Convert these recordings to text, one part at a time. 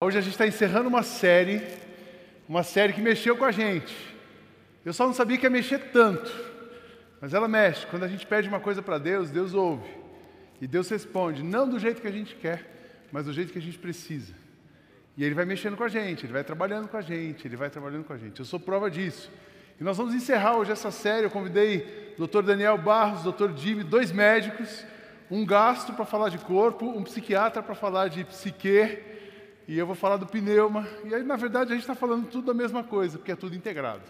Hoje a gente está encerrando uma série, uma série que mexeu com a gente. Eu só não sabia que ia mexer tanto, mas ela mexe. Quando a gente pede uma coisa para Deus, Deus ouve. E Deus responde, não do jeito que a gente quer, mas do jeito que a gente precisa. E Ele vai mexendo com a gente, Ele vai trabalhando com a gente, Ele vai trabalhando com a gente. Eu sou prova disso. E nós vamos encerrar hoje essa série. Eu convidei o Dr. Daniel Barros, o Dr. Jimmy, dois médicos, um gastro para falar de corpo, um psiquiatra para falar de psique e eu vou falar do pneuma. E aí, na verdade, a gente está falando tudo da mesma coisa, porque é tudo integrado.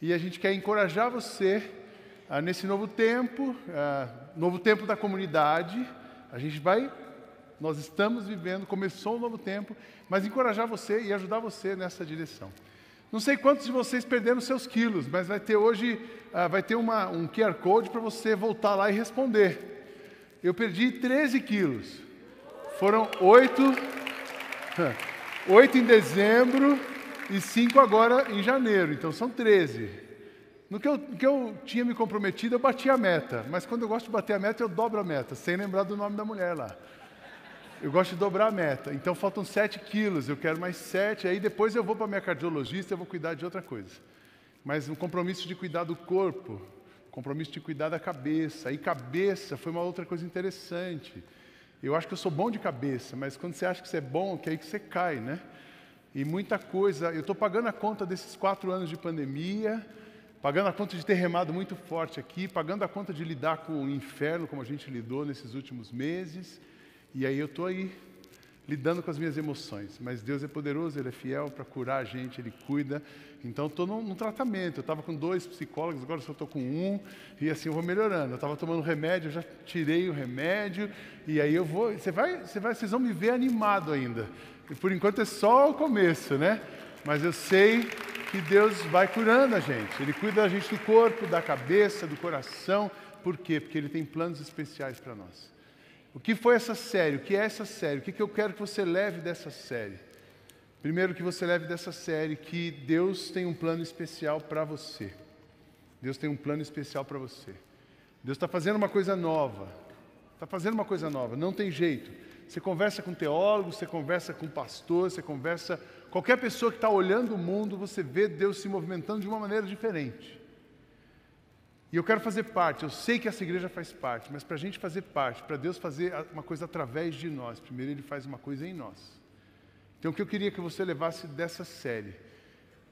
E a gente quer encorajar você ah, nesse novo tempo, ah, novo tempo da comunidade. A gente vai, nós estamos vivendo, começou um novo tempo, mas encorajar você e ajudar você nessa direção. Não sei quantos de vocês perderam seus quilos, mas vai ter hoje, ah, vai ter uma, um QR Code para você voltar lá e responder. Eu perdi 13 quilos. Foram oito Oito em dezembro e cinco agora em janeiro, então são 13. No que eu, no que eu tinha me comprometido, eu bati a meta, mas quando eu gosto de bater a meta, eu dobro a meta, sem lembrar do nome da mulher lá. Eu gosto de dobrar a meta, então faltam 7 quilos, eu quero mais 7, aí depois eu vou para minha cardiologista, eu vou cuidar de outra coisa. Mas um compromisso de cuidar do corpo, compromisso de cuidar da cabeça, e cabeça foi uma outra coisa interessante. Eu acho que eu sou bom de cabeça, mas quando você acha que você é bom, que é aí que você cai, né? E muita coisa. Eu estou pagando a conta desses quatro anos de pandemia, pagando a conta de ter remado muito forte aqui, pagando a conta de lidar com o inferno, como a gente lidou nesses últimos meses. E aí eu estou aí, lidando com as minhas emoções. Mas Deus é poderoso, Ele é fiel para curar a gente, Ele cuida. Então estou num, num, tratamento. Eu estava com dois psicólogos, agora só estou com um, e assim eu vou melhorando. Eu estava tomando remédio, eu já tirei o remédio, e aí eu vou. Você vai, você vai, vocês vão me ver animado ainda. E por enquanto é só o começo, né? Mas eu sei que Deus vai curando a gente. Ele cuida da gente do corpo, da cabeça, do coração. Por quê? Porque Ele tem planos especiais para nós. O que foi essa série? O que é essa série? O que, que eu quero que você leve dessa série? Primeiro, que você leve dessa série que Deus tem um plano especial para você. Deus tem um plano especial para você. Deus está fazendo uma coisa nova. Está fazendo uma coisa nova, não tem jeito. Você conversa com teólogo, você conversa com pastor, você conversa. Qualquer pessoa que está olhando o mundo, você vê Deus se movimentando de uma maneira diferente. E eu quero fazer parte, eu sei que essa igreja faz parte, mas para a gente fazer parte, para Deus fazer uma coisa através de nós, primeiro Ele faz uma coisa em nós. Então o que eu queria que você levasse dessa série,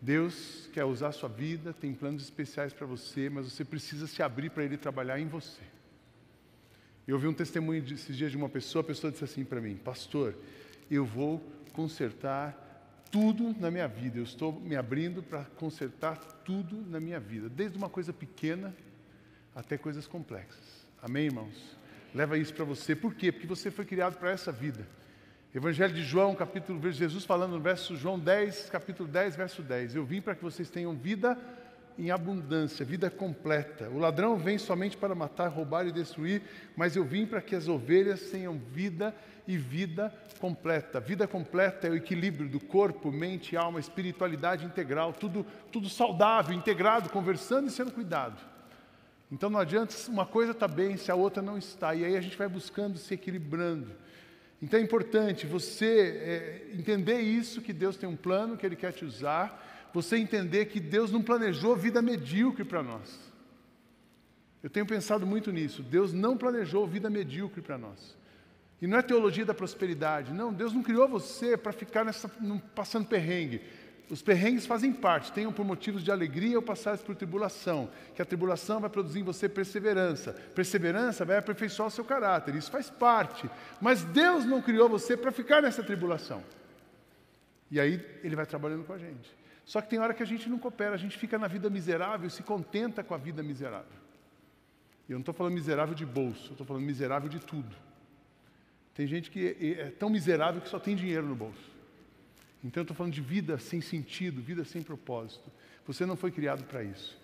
Deus quer usar a sua vida, tem planos especiais para você, mas você precisa se abrir para Ele trabalhar em você. Eu ouvi um testemunho esses dias de uma pessoa, a pessoa disse assim para mim, pastor, eu vou consertar tudo na minha vida, eu estou me abrindo para consertar tudo na minha vida, desde uma coisa pequena até coisas complexas. Amém, irmãos? Leva isso para você. Por quê? Porque você foi criado para essa vida. Evangelho de João, capítulo, Jesus falando no verso João 10, capítulo 10, verso 10. Eu vim para que vocês tenham vida em abundância, vida completa. O ladrão vem somente para matar, roubar e destruir, mas eu vim para que as ovelhas tenham vida e vida completa. Vida completa é o equilíbrio do corpo, mente, alma, espiritualidade integral, tudo, tudo saudável, integrado, conversando e sendo cuidado. Então não adianta uma coisa tá bem se a outra não está. E aí a gente vai buscando se equilibrando. Então é importante você é, entender isso, que Deus tem um plano, que Ele quer te usar. Você entender que Deus não planejou vida medíocre para nós. Eu tenho pensado muito nisso. Deus não planejou vida medíocre para nós. E não é teologia da prosperidade. Não, Deus não criou você para ficar nessa, passando perrengue. Os perrengues fazem parte, tenham por motivos de alegria ou passares por tribulação, que a tribulação vai produzir em você perseverança. Perseverança vai aperfeiçoar o seu caráter, isso faz parte. Mas Deus não criou você para ficar nessa tribulação. E aí Ele vai trabalhando com a gente. Só que tem hora que a gente não coopera, a gente fica na vida miserável e se contenta com a vida miserável. E eu não estou falando miserável de bolso, eu estou falando miserável de tudo. Tem gente que é, é tão miserável que só tem dinheiro no bolso. Então eu estou falando de vida sem sentido, vida sem propósito. Você não foi criado para isso.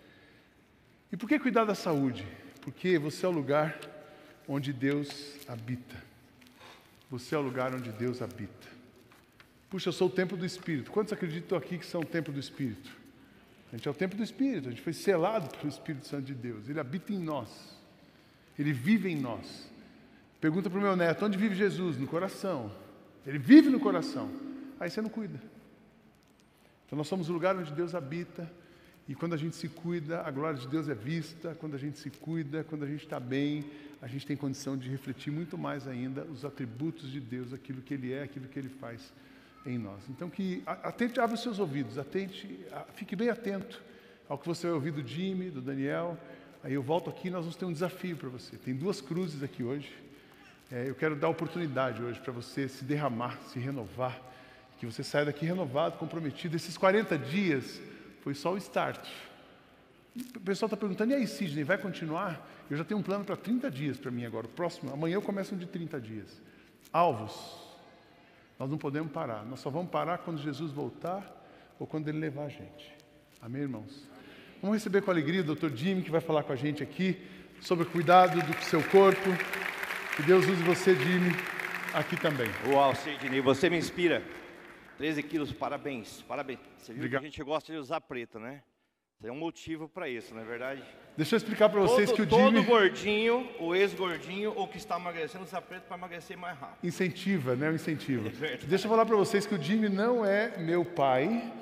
E por que cuidar da saúde? Porque você é o lugar onde Deus habita. Você é o lugar onde Deus habita. Puxa, eu sou o templo do Espírito. Quantos acreditam aqui que são o templo do Espírito? A gente é o templo do Espírito, a gente foi selado pelo Espírito Santo de Deus. Ele habita em nós. Ele vive em nós. Pergunta para o meu neto: onde vive Jesus? No coração. Ele vive no coração. aí você não cuida. Então nós somos o lugar onde Deus habita, e quando a gente se cuida, a glória de Deus é vista. Quando a gente se cuida, quando a gente está bem, a gente tem condição de refletir muito mais ainda os atributos de Deus, aquilo que Ele é, aquilo que Ele faz em nós. Então que atente, abra os seus ouvidos, atente, fique bem atento ao que você vai ouvir do Jimmy, do Daniel. Aí eu volto aqui, nós vamos ter um desafio para você. Tem duas cruzes aqui hoje. É, eu quero dar oportunidade hoje para você se derramar, se renovar, que você saia daqui renovado, comprometido. Esses 40 dias foi só o start. O pessoal está perguntando, e aí, Sidney, vai continuar? Eu já tenho um plano para 30 dias para mim agora. O próximo, amanhã eu começo um de 30 dias. Alvos. Nós não podemos parar. Nós só vamos parar quando Jesus voltar ou quando Ele levar a gente. Amém, irmãos? Vamos receber com alegria o Dr. Jimmy, que vai falar com a gente aqui sobre o cuidado do seu corpo. Que Deus use você, Jimmy, aqui também. Uau, Sidney, você me inspira. 13 quilos, parabéns, parabéns. Você viu Obrigado. que a gente gosta de usar preto, né? Tem um motivo para isso, não é verdade? Deixa eu explicar para vocês todo, que o Jimmy... Todo gordinho, o ex-gordinho, ou que está emagrecendo, usa preto para emagrecer mais rápido. Incentiva, né? O incentivo. É Deixa eu falar para vocês que o Jimmy não é meu pai,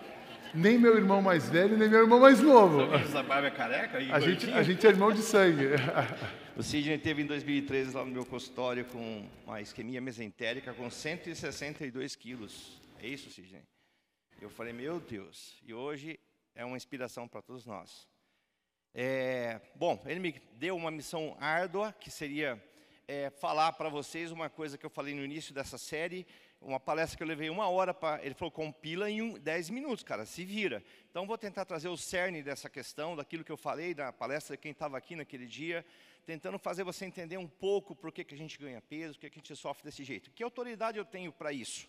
nem meu irmão mais velho, nem meu irmão mais novo. Essa barba é careca? a, gente, a gente é irmão de sangue. O Sidney teve em 2013 lá no meu consultório com uma isquemia mesentérica com 162 quilos. É isso, Sidney? Eu falei, meu Deus, e hoje é uma inspiração para todos nós. É, bom, ele me deu uma missão árdua, que seria é, falar para vocês uma coisa que eu falei no início dessa série, uma palestra que eu levei uma hora para. Ele falou, compila em um, 10 minutos, cara, se vira. Então, vou tentar trazer o cerne dessa questão, daquilo que eu falei na palestra quem estava aqui naquele dia, tentando fazer você entender um pouco por que, que a gente ganha peso, por que, que a gente sofre desse jeito. Que autoridade eu tenho para isso?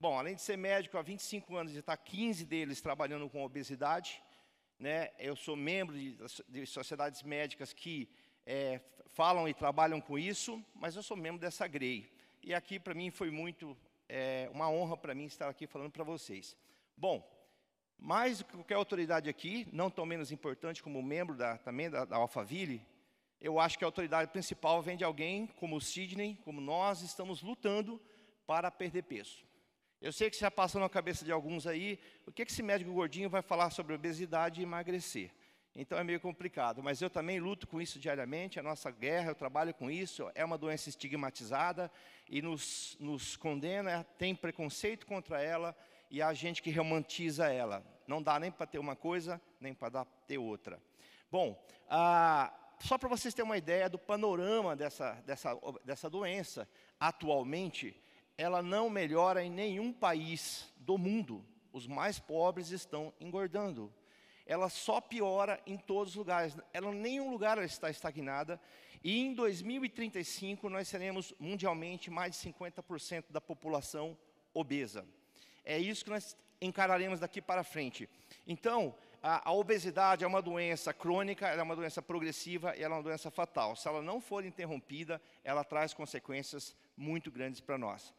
Bom, além de ser médico há 25 anos e estar 15 deles trabalhando com obesidade, né, eu sou membro de, de sociedades médicas que é, falam e trabalham com isso, mas eu sou membro dessa GREI. E aqui, para mim, foi muito é, uma honra para mim estar aqui falando para vocês. Bom, mais do que qualquer autoridade aqui, não tão menos importante como membro da, também da, da Alphaville, eu acho que a autoridade principal vem de alguém como o Sidney, como nós estamos lutando para perder peso. Eu sei que já passou na cabeça de alguns aí, o que esse médico gordinho vai falar sobre obesidade e emagrecer? Então é meio complicado, mas eu também luto com isso diariamente, a nossa guerra, eu trabalho com isso, é uma doença estigmatizada e nos, nos condena, tem preconceito contra ela e há gente que romantiza ela. Não dá nem para ter uma coisa, nem para ter outra. Bom, ah, só para vocês terem uma ideia do panorama dessa, dessa, dessa doença, atualmente, ela não melhora em nenhum país do mundo. Os mais pobres estão engordando. Ela só piora em todos os lugares. Ela em nenhum lugar ela está estagnada. E em 2035 nós seremos mundialmente mais de 50% da população obesa. É isso que nós encararemos daqui para frente. Então, a, a, obesidade é uma doença crônica, é uma doença progressiva e ela é uma doença fatal. Se ela não for interrompida, ela traz consequências muito grandes para nós.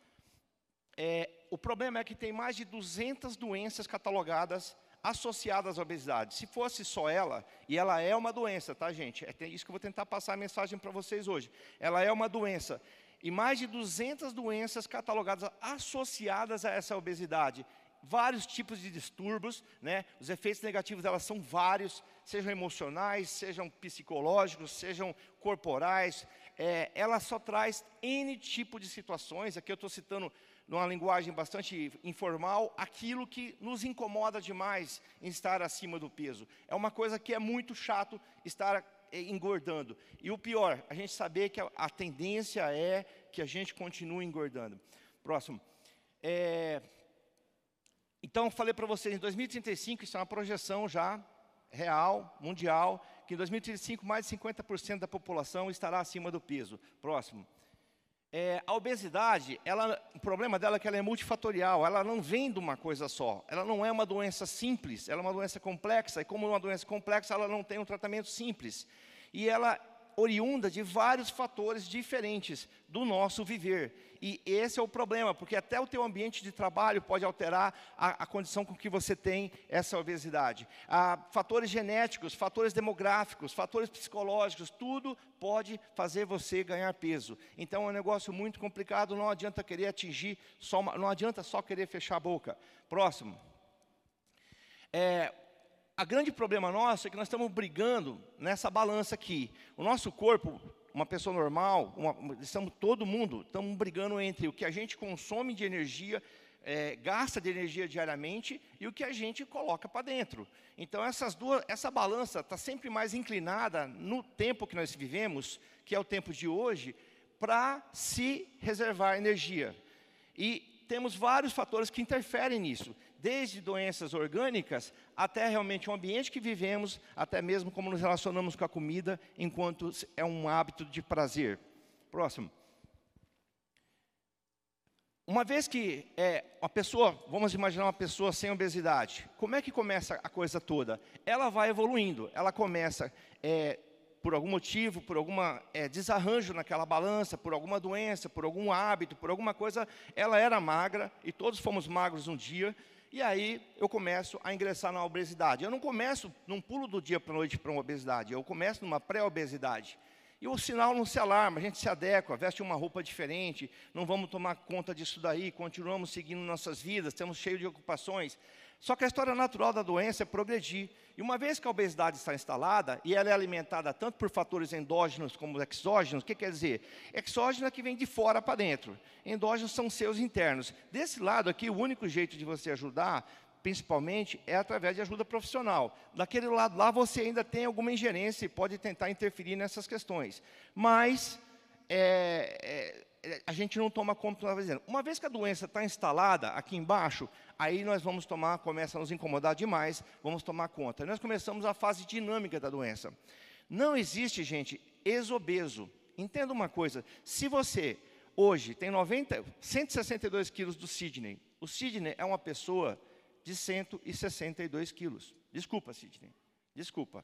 É, o problema é que tem mais de 200 doenças catalogadas associadas à obesidade. Se fosse só ela, e ela é uma doença, tá, gente? É isso que eu vou tentar passar a mensagem para vocês hoje. Ela é uma doença. E mais de 200 doenças catalogadas associadas a essa obesidade. Vários tipos de distúrbios, né? Os efeitos negativos delas são vários, sejam emocionais, sejam psicológicos, sejam corporais. É, ela só traz N tipo de situações. Aqui eu estou citando numa linguagem bastante informal, aquilo que nos incomoda demais em estar acima do peso. É uma coisa que é muito chato estar eh, engordando. E o pior, a gente saber que a, a tendência é que a gente continue engordando. Próximo. É, então, falei para vocês, em 2035, isso é uma projeção já real, mundial, que em 2035 mais de 50% da população estará acima do peso. Próximo. É, a obesidade, ela, o problema dela é que ela é multifatorial, ela não vem de uma coisa só. Ela não é uma doença simples, ela é uma doença complexa, e como uma doença complexa, ela não tem um tratamento simples. E ela oriunda de vários fatores diferentes do nosso viver. E esse é o problema, porque até o teu ambiente de trabalho pode alterar a, a condição com que você tem essa obesidade. Ah, fatores genéticos, fatores demográficos, fatores psicológicos, tudo pode fazer você ganhar peso. Então é um negócio muito complicado, não adianta querer atingir, só uma, não adianta só querer fechar a boca. Próximo. É, a grande problema nosso é que nós estamos brigando nessa balança aqui. O nosso corpo, uma pessoa normal, uma, estamos todo mundo, estamos brigando entre o que a gente consome de energia, é, gasta de energia diariamente e o que a gente coloca para dentro. Então essas duas, essa balança está sempre mais inclinada no tempo que nós vivemos, que é o tempo de hoje, para se reservar energia. E temos vários fatores que interferem nisso desde doenças orgânicas até realmente o ambiente que vivemos, até mesmo como nos relacionamos com a comida, enquanto é um hábito de prazer. Próximo. Uma vez que é, uma pessoa, vamos imaginar uma pessoa sem obesidade, como é que começa a coisa toda? Ela vai evoluindo, ela começa é, por algum motivo, por algum é, desarranjo naquela balança, por alguma doença, por algum hábito, por alguma coisa, ela era magra, e todos fomos magros um dia, e aí eu começo a ingressar na obesidade. Eu não começo num pulo do dia para a noite para uma obesidade, eu começo numa pré-obesidade. E o sinal não se alarma, a gente se adequa, veste uma roupa diferente, não vamos tomar conta disso daí, continuamos seguindo nossas vidas, estamos cheios de ocupações. Só que a história natural da doença é progredir. E uma vez que a obesidade está instalada, e ela é alimentada tanto por fatores endógenos como exógenos, o que quer dizer? Exógeno é que vem de fora para dentro. Endógenos são seus internos. Desse lado aqui, o único jeito de você ajudar, principalmente, é através de ajuda profissional. Daquele lado lá, você ainda tem alguma ingerência e pode tentar interferir nessas questões. Mas, é, é, a gente não toma conta, estava dizendo. Uma vez que a doença está instalada aqui embaixo, aí nós vamos tomar, começa a nos incomodar demais, vamos tomar conta. Nós começamos a fase dinâmica da doença. Não existe, gente, exobeso. Entenda uma coisa, se você hoje tem 90, 162 quilos do Sidney, o Sidney é uma pessoa de 162 quilos. Desculpa, Sidney, desculpa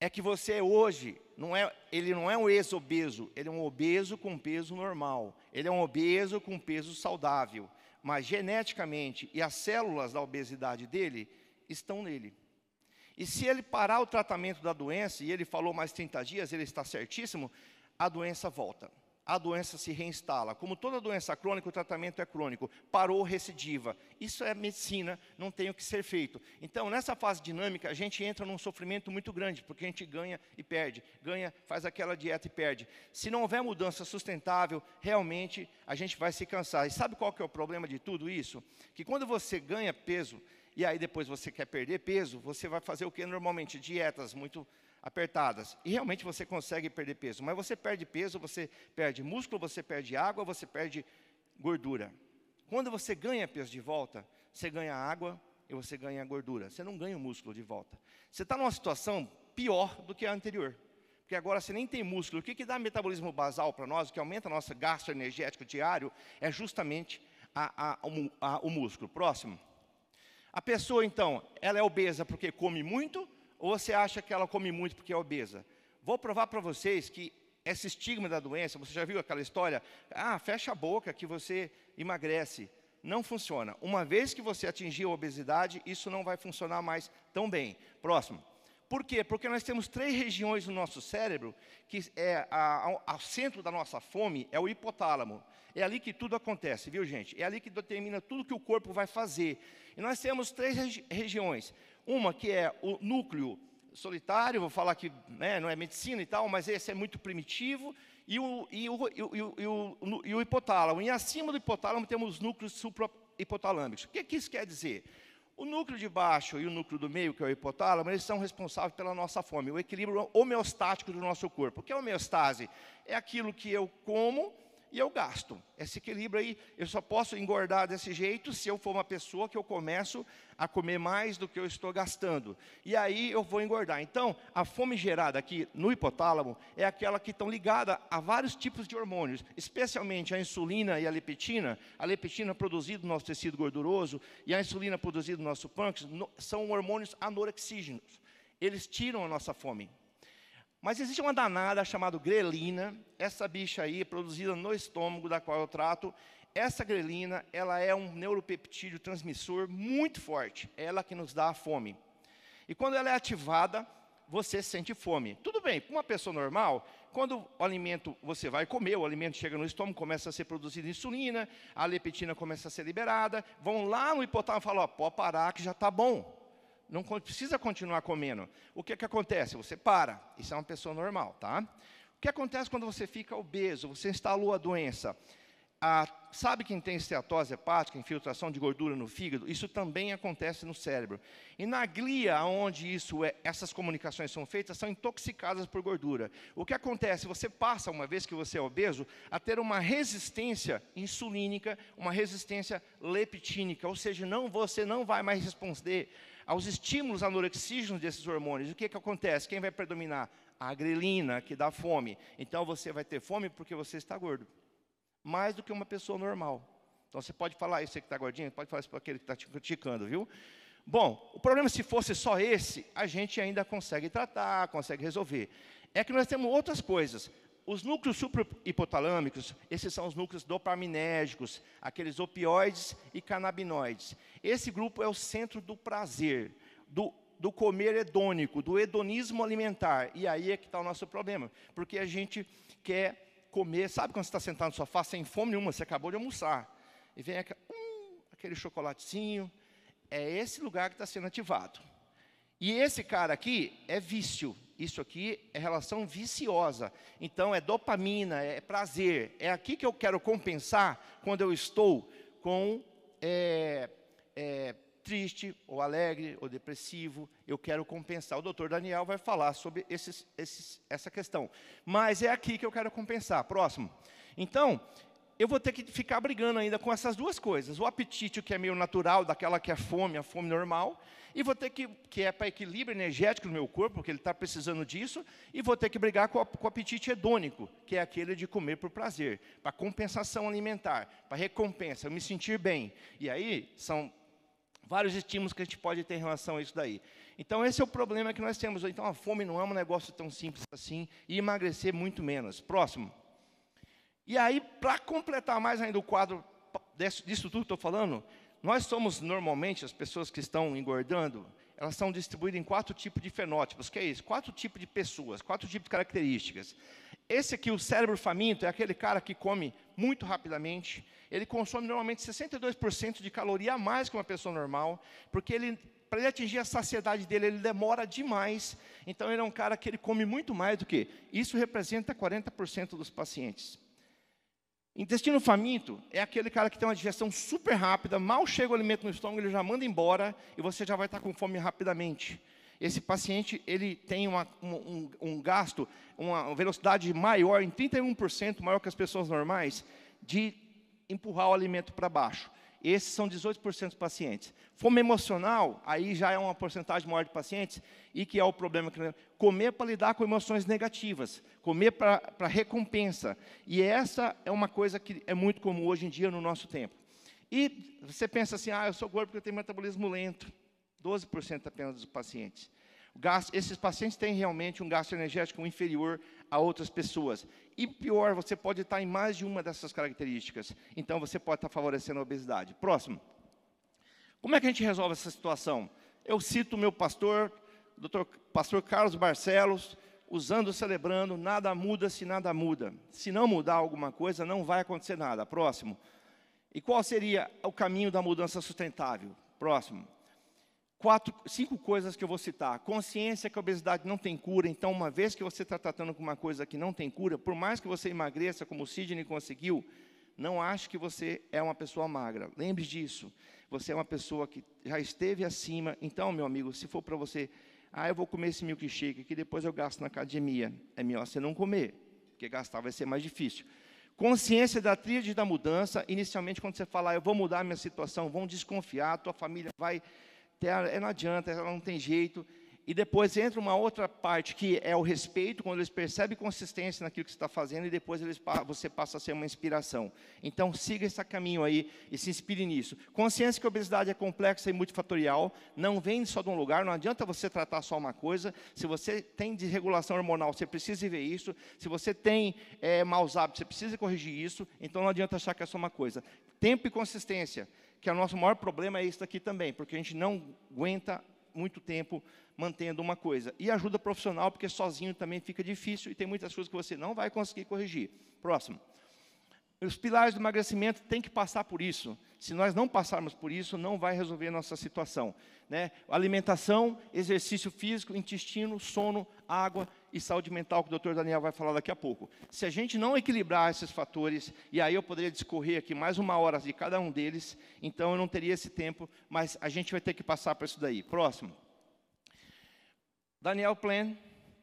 é que você hoje não é, ele não é um ex-obeso, ele é um obeso com peso normal. Ele é um obeso com peso saudável, mas geneticamente e as células da obesidade dele estão nele. E se ele parar o tratamento da doença, e ele falou mais 30 dias, ele está certíssimo, a doença volta a doença se reinstala. Como toda doença crônica, o tratamento é crônico. Parou, recidiva. Isso é medicina, não tem o que ser feito. Então, nessa fase dinâmica, a gente entra num sofrimento muito grande, porque a gente ganha e perde. Ganha, faz aquela dieta e perde. Se não houver mudança sustentável, realmente a gente vai se cansar. E sabe qual que é o problema de tudo isso? Que quando você ganha peso, e aí depois você quer perder peso, você vai fazer o que normalmente? Dietas muito apertadas. E realmente você consegue perder peso. Mas você perde peso, você perde músculo, você perde água, você perde gordura. Quando você ganha peso de volta, você ganha água e você ganha gordura. Você não ganha o músculo de volta. Você está numa situação pior do que a anterior. Porque agora você nem tem músculo. O que, que dá metabolismo basal para nós, o que aumenta nosso gasto energético diário, é justamente a, a, a, o músculo. Próximo. A pessoa, então, ela é obesa porque come muito ou você acha que ela come muito porque é obesa? Vou provar para vocês que esse estigma da doença, você já viu aquela história? Ah, fecha a boca que você emagrece. Não funciona. Uma vez que você atingiu a obesidade, isso não vai funcionar mais tão bem. Próximo. Por quê? Porque nós temos três regiões no nosso cérebro que é ao centro da nossa fome é o hipotálamo. É ali que tudo acontece, viu gente? É ali que determina tudo que o corpo vai fazer. E nós temos três regi regiões. Uma que é o núcleo solitário, vou falar que né, não é medicina e tal, mas esse é muito primitivo, e o, e o, e o, e o, hipotálamo. E acima do hipotálamo temos os núcleos suprahipotalâmicos. O que, que isso quer dizer? O núcleo de baixo e o núcleo do meio, que é o hipotálamo, eles são responsáveis pela nossa fome, o equilíbrio homeostático do nosso corpo. O que é homeostase? É aquilo que eu como e eu gasto. Esse equilíbrio aí, eu só posso engordar desse jeito se eu for uma pessoa que eu começo a comer mais do que eu estou gastando. E aí eu vou engordar. Então, a fome gerada aqui no hipotálamo é aquela que estão ligada a vários tipos de hormônios, especialmente a insulina e a leptina. A leptina produzida no nosso tecido gorduroso e a insulina produzida no nosso pâncreas são hormônios anorexígenos. Eles tiram a nossa fome. Mas existe uma danada chamada grelina, essa bicha aí, produzida no estômago, da qual eu trato. Essa grelina, ela é um neuropeptídeo transmissor muito forte, é ela que nos dá a fome. E quando ela é ativada, você sente fome. Tudo bem, para uma pessoa normal, quando o alimento você vai comer, o alimento chega no estômago, começa a ser produzida insulina, a leptina começa a ser liberada, vão lá no hipotálamo e falam, ó, pode parar que já está bom. Não precisa continuar comendo. O que, que acontece? Você para. Isso é uma pessoa normal, tá? O que acontece quando você fica obeso, você instalou a doença? A, sabe quem tem esteatose hepática, infiltração de gordura no fígado? Isso também acontece no cérebro. E na glia, onde isso é, essas comunicações são feitas, são intoxicadas por gordura. O que acontece? Você passa, uma vez que você é obeso, a ter uma resistência insulínica, uma resistência leptínica, ou seja, não, você não vai mais responder aos estímulos anorexígenos desses hormônios. O que, que acontece? Quem vai predominar? A grelina, que dá fome. Então você vai ter fome porque você está gordo mais do que uma pessoa normal. Então você pode falar isso, você que está gordinho, pode falar isso para aquele que está te criticando, viu? Bom, o problema se fosse só esse, a gente ainda consegue tratar, consegue resolver. É que nós temos outras coisas. Os núcleos suprahipotalâmicos, esses são os núcleos dopaminérgicos, aqueles opioides e canabinoides. Esse grupo é o centro do prazer, do, do comer hedônico, do hedonismo alimentar. E aí é que está o nosso problema, porque a gente quer comer, sabe quando você está sentado no sofá sem fome nenhuma, você acabou de almoçar, e vem aquele, hum, aquele chocolatezinho, é esse lugar que está sendo ativado. E esse cara aqui é vício, isso aqui é relação viciosa. Então é dopamina, é prazer. É aqui que eu quero compensar quando eu estou com é, é, triste, ou alegre, ou depressivo, eu quero compensar. O doutor Daniel vai falar sobre esses, esses, essa questão. Mas é aqui que eu quero compensar. Próximo. Então, eu vou ter que ficar brigando ainda com essas duas coisas. O apetite, que é meio natural, daquela que é fome, a fome normal. E vou ter que, que é para equilíbrio energético no meu corpo, porque ele está precisando disso. E vou ter que brigar com, a, com o apetite hedônico, que é aquele de comer por prazer, para compensação alimentar, para recompensa, eu me sentir bem. E aí, são vários estímulos que a gente pode ter em relação a isso daí. Então, esse é o problema que nós temos. Então, a fome não é um negócio tão simples assim, e emagrecer muito menos. Próximo. E aí, para completar mais ainda o quadro disso tudo que estou falando, nós somos normalmente, as pessoas que estão engordando, elas são distribuídas em quatro tipos de fenótipos. que é isso? Quatro tipos de pessoas, quatro tipos de características. Esse aqui, o cérebro faminto, é aquele cara que come muito rapidamente. Ele consome normalmente 62% de caloria a mais que uma pessoa normal, porque ele para ele atingir a saciedade dele, ele demora demais. Então, ele é um cara que ele come muito mais do que. Isso representa 40% dos pacientes. Intestino faminto é aquele cara que tem uma digestão super rápida, mal chega o alimento no estômago, ele já manda embora e você já vai estar com fome rapidamente. Esse paciente ele tem uma, um, um, gasto, uma velocidade maior, em 31% maior que as pessoas normais, de empurrar o alimento para baixo. Esses são 18% dos pacientes. Fome emocional, aí já é uma porcentagem maior de pacientes, e que é o problema. Comer para lidar com emoções negativas, comer para recompensa. E essa é uma coisa que é muito comum hoje em dia no nosso tempo. E você pensa assim, ah, eu sou gordo porque eu tenho metabolismo lento. 12% apenas dos pacientes. Gasto, esses pacientes têm realmente um gasto energético inferior a outras pessoas. E pior, você pode estar em mais de uma dessas características. Então, você pode estar favorecendo a obesidade. Próximo. Como é que a gente resolve essa situação? Eu cito o meu pastor, doutor pastor Carlos Barcelos, usando, celebrando, nada muda se nada muda. Se não mudar alguma coisa, não vai acontecer nada. Próximo. E qual seria o caminho da mudança sustentável? Próximo quatro, cinco coisas que eu vou citar. Consciência que a obesidade não tem cura, então, uma vez que você está tratando com uma coisa que não tem cura, por mais que você emagreça, como o Sidney conseguiu, não ache que você é uma pessoa magra. Lembre disso. Você é uma pessoa que já esteve acima. Então, meu amigo, se for para você, ah, eu vou comer esse milkshake que depois eu gasto na academia. É melhor você não comer, porque gastar vai ser mais difícil. Consciência da tríade da mudança. Inicialmente, quando você falar, ah, eu vou mudar minha situação, vão desconfiar, tua família vai não adianta, ela não tem jeito. E depois entra uma outra parte que é o respeito, quando eles percebem consistência naquilo que você está fazendo, e depois eles, você passa a ser uma inspiração. Então, siga esse caminho aí e se inspire nisso. Consciência que a obesidade é complexa e multifatorial, não vem só de um lugar, não adianta você tratar só uma coisa. Se você tem desregulação hormonal, você precisa ver isso. Se você tem é, maus hábitos, você precisa corrigir isso. Então, não adianta achar que é só uma coisa. Tempo e consistência, que é o nosso maior problema é isso aqui também, porque a gente não aguenta muito tempo mantendo uma coisa. E ajuda profissional, porque sozinho também fica difícil e tem muitas coisas que você não vai conseguir corrigir. Próximo. Os pilares do emagrecimento têm que passar por isso. Se nós não passarmos por isso, não vai resolver a nossa situação. Né? Alimentação, exercício físico, intestino, sono, água e saúde mental, que o doutor Daniel vai falar daqui a pouco. Se a gente não equilibrar esses fatores, e aí eu poderia discorrer aqui mais uma hora de cada um deles, então eu não teria esse tempo, mas a gente vai ter que passar por isso daí. Próximo. Daniel Plan,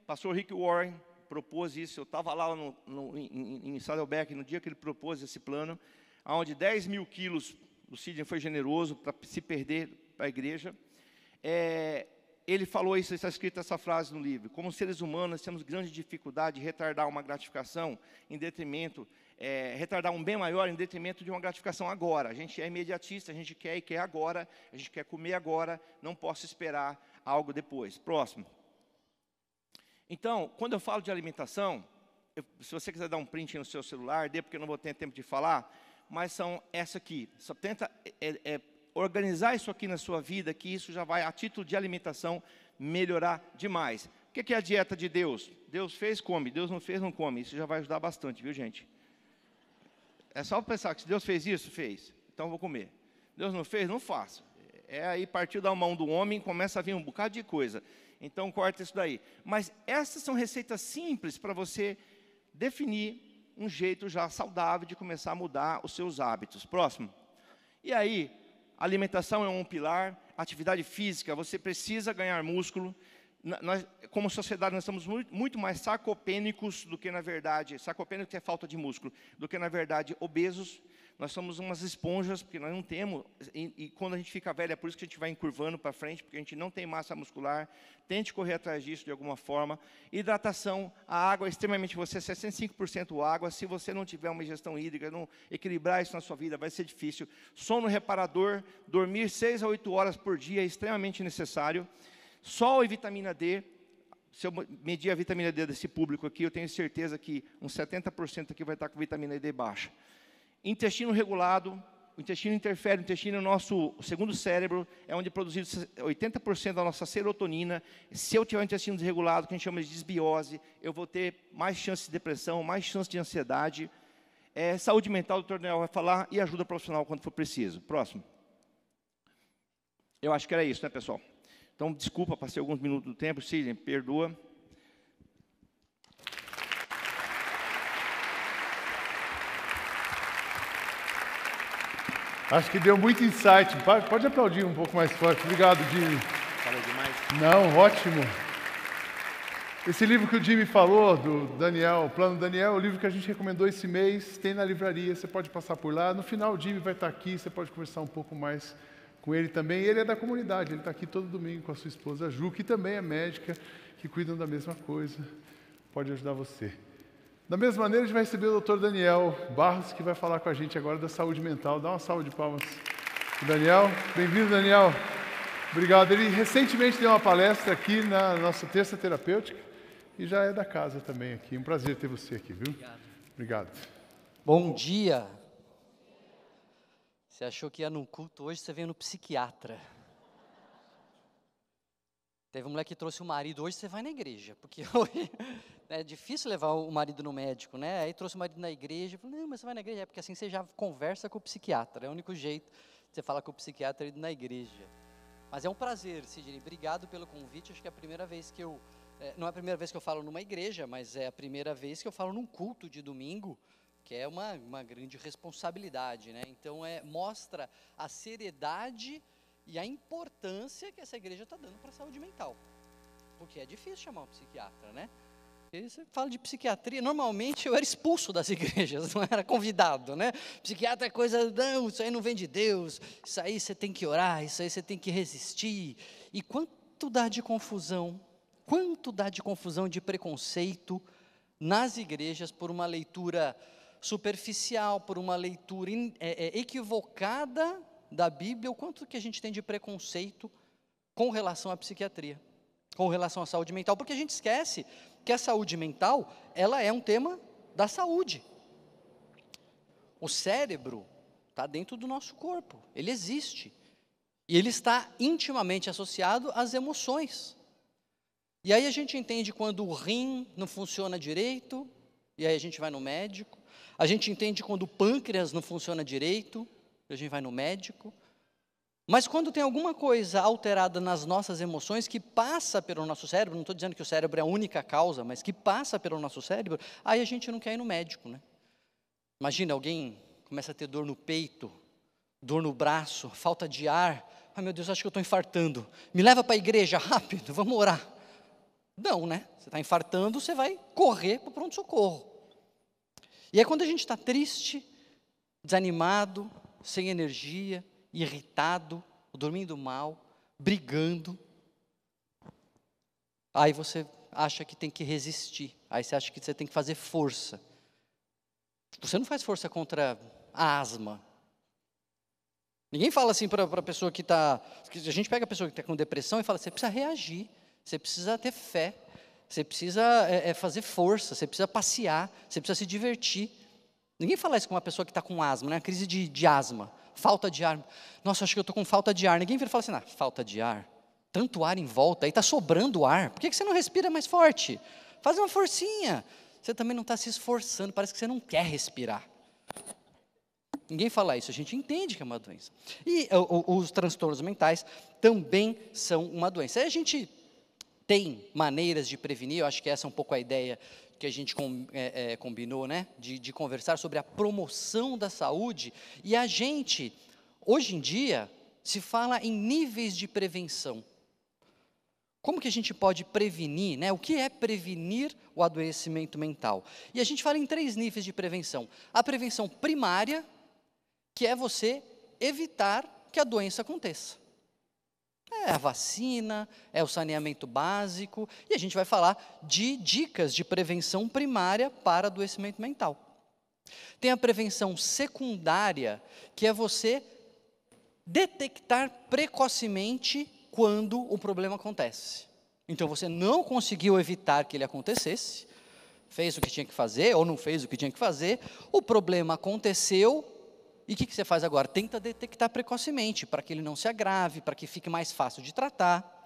pastor Rick Warren, propôs isso. Eu estava lá no, no, em, em Saddleback no dia que ele propôs esse plano, onde 10 mil quilos, o Sidney foi generoso para se perder para a igreja. É, ele falou isso, está escrita essa frase no livro. Como seres humanos, temos grande dificuldade de retardar uma gratificação em detrimento, é, retardar um bem maior em detrimento de uma gratificação agora. A gente é imediatista, a gente quer e quer agora, a gente quer comer agora, não posso esperar algo depois. Próximo. Então, quando eu falo de alimentação, eu, se você quiser dar um print no seu celular, dê porque eu não vou ter tempo de falar, mas são essa aqui. Só tenta é, é, organizar isso aqui na sua vida, que isso já vai, a título de alimentação, melhorar demais. O que é a dieta de Deus? Deus fez, come. Deus não fez, não come. Isso já vai ajudar bastante, viu, gente? É só pensar que se Deus fez isso, fez. Então vou comer. Deus não fez, não faço. É aí partiu da mão do homem, começa a vir um bocado de coisa. Então corta isso daí. Mas essas são receitas simples para você definir um jeito já saudável de começar a mudar os seus hábitos. Próximo. E aí, alimentação é um pilar, atividade física, você precisa ganhar músculo. Nós, como sociedade, nós estamos muito, mais sarcopênicos do que, na verdade, sarcopênico é falta de músculo, do que, na verdade, obesos nós somos umas esponjas, porque nós não temos, e, e, quando a gente fica velho, é por isso que a gente vai encurvando para frente, porque a gente não tem massa muscular. Tente correr atrás disso de alguma forma. Hidratação, a água é extremamente, você é 65% água, se você não tiver uma ingestão hídrica, não equilibrar isso na sua vida, vai ser difícil. Sono reparador, dormir 6 a 8 horas por dia é extremamente necessário. Sol e vitamina D, se eu medir a vitamina D desse público aqui, eu tenho certeza que uns 70% aqui vai estar com vitamina D baixa. Intestino regulado, o intestino interfere, o intestino é o nosso segundo cérebro, é onde é produzido 80% da nossa serotonina. Se eu tiver um intestino desregulado, que a gente chama de desbiose, eu vou ter mais chance de depressão, mais chance de ansiedade. É, saúde mental, o doutor Daniel vai falar, e ajuda profissional quando for preciso. Próximo. Eu acho que era isso, né, pessoal? Então, desculpa, passei alguns minutos do tempo, Sidney, perdoa. Acho que deu muito insight. Pode aplaudir um pouco mais forte. Obrigado, Jimmy. Falei demais? Não, ótimo. Esse livro que o Jimmy falou, do Daniel, Plano Daniel, é o livro que a gente recomendou esse mês, tem na livraria, você pode passar por lá. No final, o Jimmy vai estar aqui, você pode conversar um pouco mais com ele também. Ele é da comunidade, ele está aqui todo domingo com a sua esposa Ju, que também é médica, que cuidam da mesma coisa. Pode ajudar você. Da mesma maneira, a gente vai receber o doutor Daniel Barros, que vai falar com a gente agora da saúde mental. Dá uma salva de palmas. Daniel, bem-vindo, Daniel. Obrigado. Ele recentemente deu uma palestra aqui na nossa terça terapêutica e já é da casa também aqui. Um prazer ter você aqui, viu? Obrigado. Obrigado. Bom dia. Você achou que ia num culto hoje, você veio no psiquiatra. Teve um moleque que trouxe o marido, hoje você vai na igreja, porque hoje é difícil levar o marido no médico, né? Aí trouxe o marido na igreja, falei, não, mas você vai na igreja, é porque assim você já conversa com o psiquiatra, é o único jeito você falar com o psiquiatra indo na igreja. Mas é um prazer, Sidney, obrigado pelo convite, acho que é a primeira vez que eu, é, não é a primeira vez que eu falo numa igreja, mas é a primeira vez que eu falo num culto de domingo, que é uma, uma grande responsabilidade, né? Então, é, mostra a seriedade e a importância que essa igreja está dando para a saúde mental. Porque é difícil chamar um psiquiatra, né? Você fala de psiquiatria, normalmente eu era expulso das igrejas, não era convidado, né? Psiquiatra é coisa, não, isso aí não vem de Deus, isso aí você tem que orar, isso aí você tem que resistir. E quanto dá de confusão, quanto dá de confusão de preconceito nas igrejas por uma leitura superficial, por uma leitura é, é, equivocada da Bíblia, o quanto que a gente tem de preconceito com relação à psiquiatria, com relação à saúde mental, porque a gente esquece que a saúde mental, ela é um tema da saúde. O cérebro está dentro do nosso corpo, ele existe. E ele está intimamente associado às emoções. E aí a gente entende quando o rim não funciona direito, e aí a gente vai no médico. A gente entende quando o pâncreas não funciona direito, a gente vai no médico. Mas quando tem alguma coisa alterada nas nossas emoções que passa pelo nosso cérebro, não estou dizendo que o cérebro é a única causa, mas que passa pelo nosso cérebro, aí a gente não quer ir no médico, né? Imagina alguém começa a ter dor no peito, dor no braço, falta de ar. Ai meu Deus, acho que eu estou infartando. Me leva para a igreja, rápido, vamos orar. Não, né? Você está infartando, você vai correr para o pronto-socorro. E é quando a gente está triste, desanimado, sem energia, irritado, dormindo mal, brigando, aí você acha que tem que resistir, aí você acha que você tem que fazer força. Você não faz força contra a asma. Ninguém fala assim para a pessoa que está. A gente pega a pessoa que está com depressão e fala: você precisa reagir, você precisa ter fé, você precisa é, é, fazer força, você precisa passear, você precisa se divertir. Ninguém fala isso com uma pessoa que está com asma, né? Crise de, de asma, falta de ar. Nossa, acho que eu estou com falta de ar. Ninguém vira e fala assim: ah, falta de ar. Tanto ar em volta, aí está sobrando ar. Por que, que você não respira mais forte? Faz uma forcinha. Você também não está se esforçando, parece que você não quer respirar. Ninguém fala isso, a gente entende que é uma doença. E o, os transtornos mentais também são uma doença. Aí a gente tem maneiras de prevenir, eu acho que essa é um pouco a ideia que a gente com, é, é, combinou, né? De, de conversar sobre a promoção da saúde. E a gente, hoje em dia, se fala em níveis de prevenção. Como que a gente pode prevenir, né? O que é prevenir o adoecimento mental? E a gente fala em três níveis de prevenção. A prevenção primária, que é você evitar que a doença aconteça. É a vacina, é o saneamento básico, e a gente vai falar de dicas de prevenção primária para adoecimento mental. Tem a prevenção secundária, que é você detectar precocemente quando o problema acontece. Então você não conseguiu evitar que ele acontecesse, fez o que tinha que fazer ou não fez o que tinha que fazer, o problema aconteceu, e o que, que você faz agora? Tenta detectar precocemente, para que ele não se agrave, para que fique mais fácil de tratar.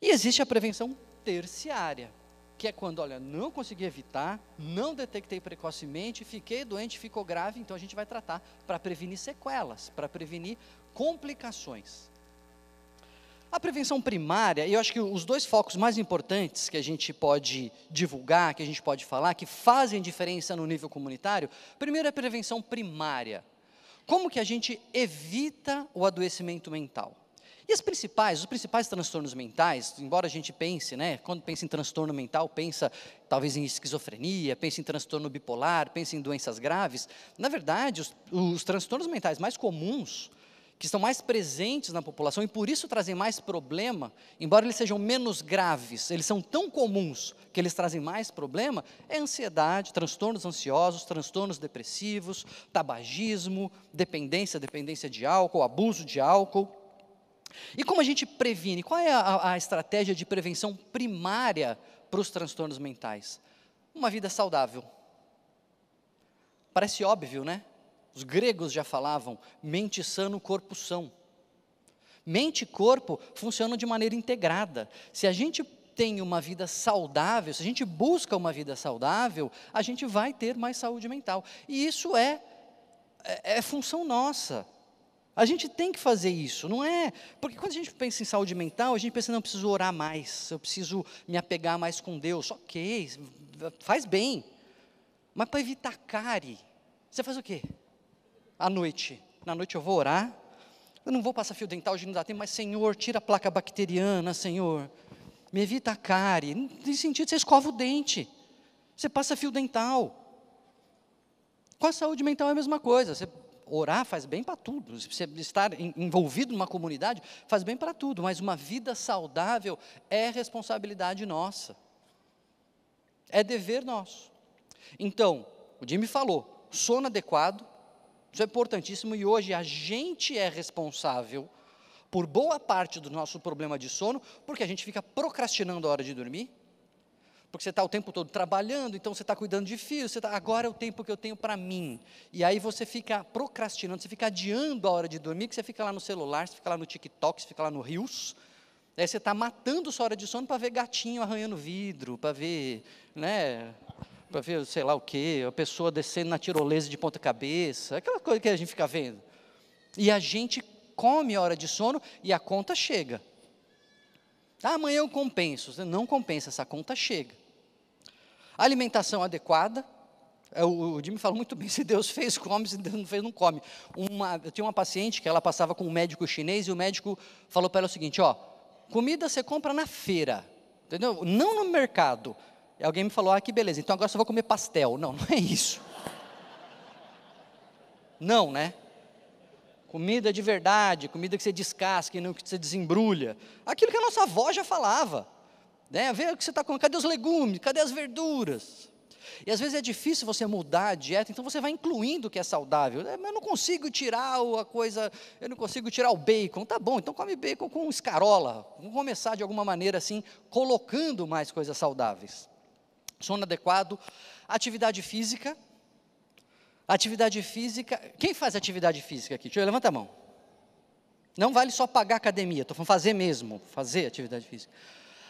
E existe a prevenção terciária, que é quando, olha, não consegui evitar, não detectei precocemente, fiquei doente, ficou grave, então a gente vai tratar para prevenir sequelas, para prevenir complicações. A prevenção primária, eu acho que os dois focos mais importantes que a gente pode divulgar, que a gente pode falar, que fazem diferença no nível comunitário, primeiro é a prevenção primária. Como que a gente evita o adoecimento mental? E as principais, os principais transtornos mentais, embora a gente pense, né, quando pensa em transtorno mental, pensa talvez em esquizofrenia, pensa em transtorno bipolar, pensa em doenças graves, na verdade, os, os transtornos mentais mais comuns que estão mais presentes na população e por isso trazem mais problema, embora eles sejam menos graves, eles são tão comuns que eles trazem mais problema, é ansiedade, transtornos ansiosos, transtornos depressivos, tabagismo, dependência, dependência de álcool, abuso de álcool. E como a gente previne? Qual é a, a estratégia de prevenção primária para os transtornos mentais? Uma vida saudável. Parece óbvio, né? Os gregos já falavam mente sano, corpo são. Mente e corpo funcionam de maneira integrada. Se a gente tem uma vida saudável, se a gente busca uma vida saudável, a gente vai ter mais saúde mental. E isso é, é, é função nossa. A gente tem que fazer isso, não é? Porque quando a gente pensa em saúde mental, a gente pensa, não, eu preciso orar mais, eu preciso me apegar mais com Deus. Ok, faz bem. Mas para evitar cárie, você faz o quê? À noite. Na noite eu vou orar. Eu não vou passar fio dental, hoje não dá tempo, mas Senhor, tira a placa bacteriana, Senhor. Me evita a cárie. Não tem sentido, você escova o dente. Você passa fio dental. Com a saúde mental é a mesma coisa. Você Orar faz bem para tudo. Você estar envolvido numa comunidade faz bem para tudo, mas uma vida saudável é responsabilidade nossa. É dever nosso. Então, o Jimmy falou, sono adequado, isso é importantíssimo e hoje a gente é responsável por boa parte do nosso problema de sono, porque a gente fica procrastinando a hora de dormir, porque você está o tempo todo trabalhando, então você está cuidando de filhos, tá, agora é o tempo que eu tenho para mim. E aí você fica procrastinando, você fica adiando a hora de dormir, que você fica lá no celular, você fica lá no TikTok, você fica lá no Rios. Aí você está matando sua hora de sono para ver gatinho arranhando vidro, para ver, né, para ver sei lá o quê, a pessoa descendo na tirolesa de ponta cabeça, aquela coisa que a gente fica vendo. E a gente come a hora de sono e a conta chega. Ah, amanhã eu compenso. Não compensa, essa conta chega. Alimentação adequada. É, o, o Jimmy falou muito bem: se Deus fez, come, se Deus não fez, não come. Uma, eu tinha uma paciente que ela passava com um médico chinês e o médico falou para ela o seguinte: ó, comida você compra na feira, entendeu? Não no mercado. E alguém me falou: ah, que beleza, então agora só vou comer pastel. Não, não é isso. Não, né? Comida de verdade, comida que você descasca e não que você desembrulha. Aquilo que a nossa avó já falava. Né? Vê o que você está comendo, cadê os legumes, cadê as verduras? E às vezes é difícil você mudar a dieta, então você vai incluindo o que é saudável. É, mas eu não consigo tirar a coisa, eu não consigo tirar o bacon. Tá bom, então come bacon com escarola. Vamos começar de alguma maneira assim, colocando mais coisas saudáveis. Sono adequado, atividade física. Atividade física, quem faz atividade física aqui? Deixa eu levanta a mão. Não vale só pagar academia, estou falando fazer mesmo, fazer atividade física.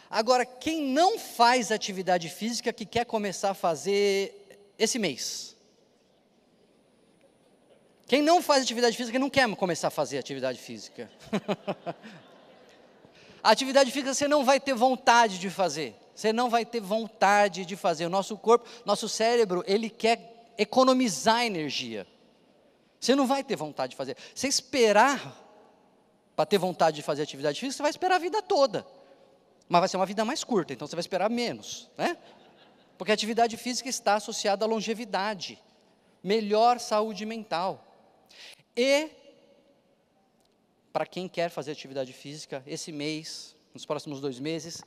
Agora, quem não faz atividade física que quer começar a fazer esse mês? Quem não faz atividade física não quer começar a fazer atividade física. atividade física você não vai ter vontade de fazer. Você não vai ter vontade de fazer. O nosso corpo, nosso cérebro, ele quer economizar energia. Você não vai ter vontade de fazer. Você esperar para ter vontade de fazer atividade física, você vai esperar a vida toda mas vai ser uma vida mais curta, então você vai esperar menos, né? Porque a atividade física está associada à longevidade, melhor saúde mental. E, para quem quer fazer atividade física, esse mês, nos próximos dois meses,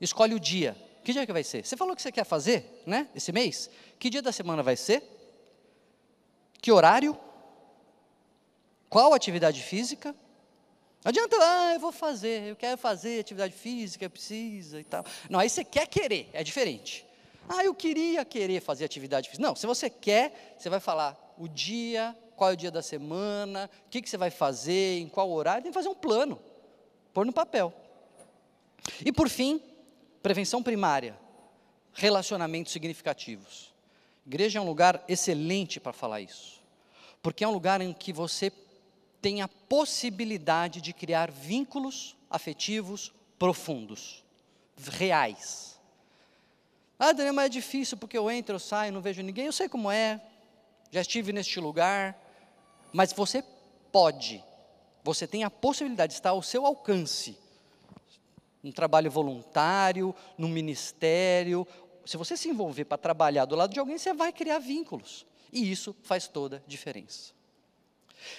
escolhe o dia. Que dia que vai ser? Você falou que você quer fazer, né? Esse mês? Que dia da semana vai ser? Que horário? Qual atividade física? Não adianta, ah, eu vou fazer, eu quero fazer atividade física, precisa e tal. Não, aí você quer querer, é diferente. Ah, eu queria querer fazer atividade física. Não, se você quer, você vai falar o dia, qual é o dia da semana, o que, que você vai fazer, em qual horário, tem que fazer um plano, pôr no papel. E por fim, prevenção primária, relacionamentos significativos. Igreja é um lugar excelente para falar isso, porque é um lugar em que você tem a possibilidade de criar vínculos afetivos profundos, reais. Ah, Daniel, mas é difícil porque eu entro, eu saio, não vejo ninguém. Eu sei como é, já estive neste lugar, mas você pode, você tem a possibilidade de estar ao seu alcance, um trabalho voluntário, no ministério. Se você se envolver para trabalhar do lado de alguém, você vai criar vínculos. E isso faz toda a diferença.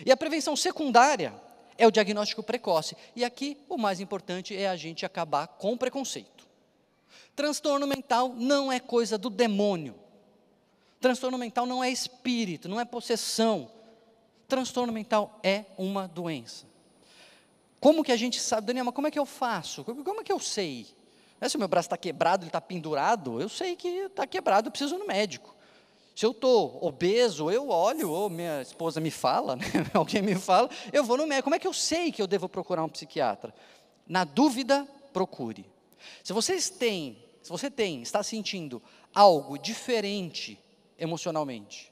E a prevenção secundária é o diagnóstico precoce. E aqui o mais importante é a gente acabar com o preconceito. Transtorno mental não é coisa do demônio. Transtorno mental não é espírito, não é possessão. Transtorno mental é uma doença. Como que a gente sabe, Daniel, mas como é que eu faço? Como é que eu sei? Se o meu braço está quebrado, ele está pendurado, eu sei que está quebrado, eu preciso ir no médico. Se eu estou obeso, eu olho, ou minha esposa me fala, né? alguém me fala, eu vou no médico. Como é que eu sei que eu devo procurar um psiquiatra? Na dúvida, procure. Se vocês têm, se você tem, está sentindo algo diferente emocionalmente,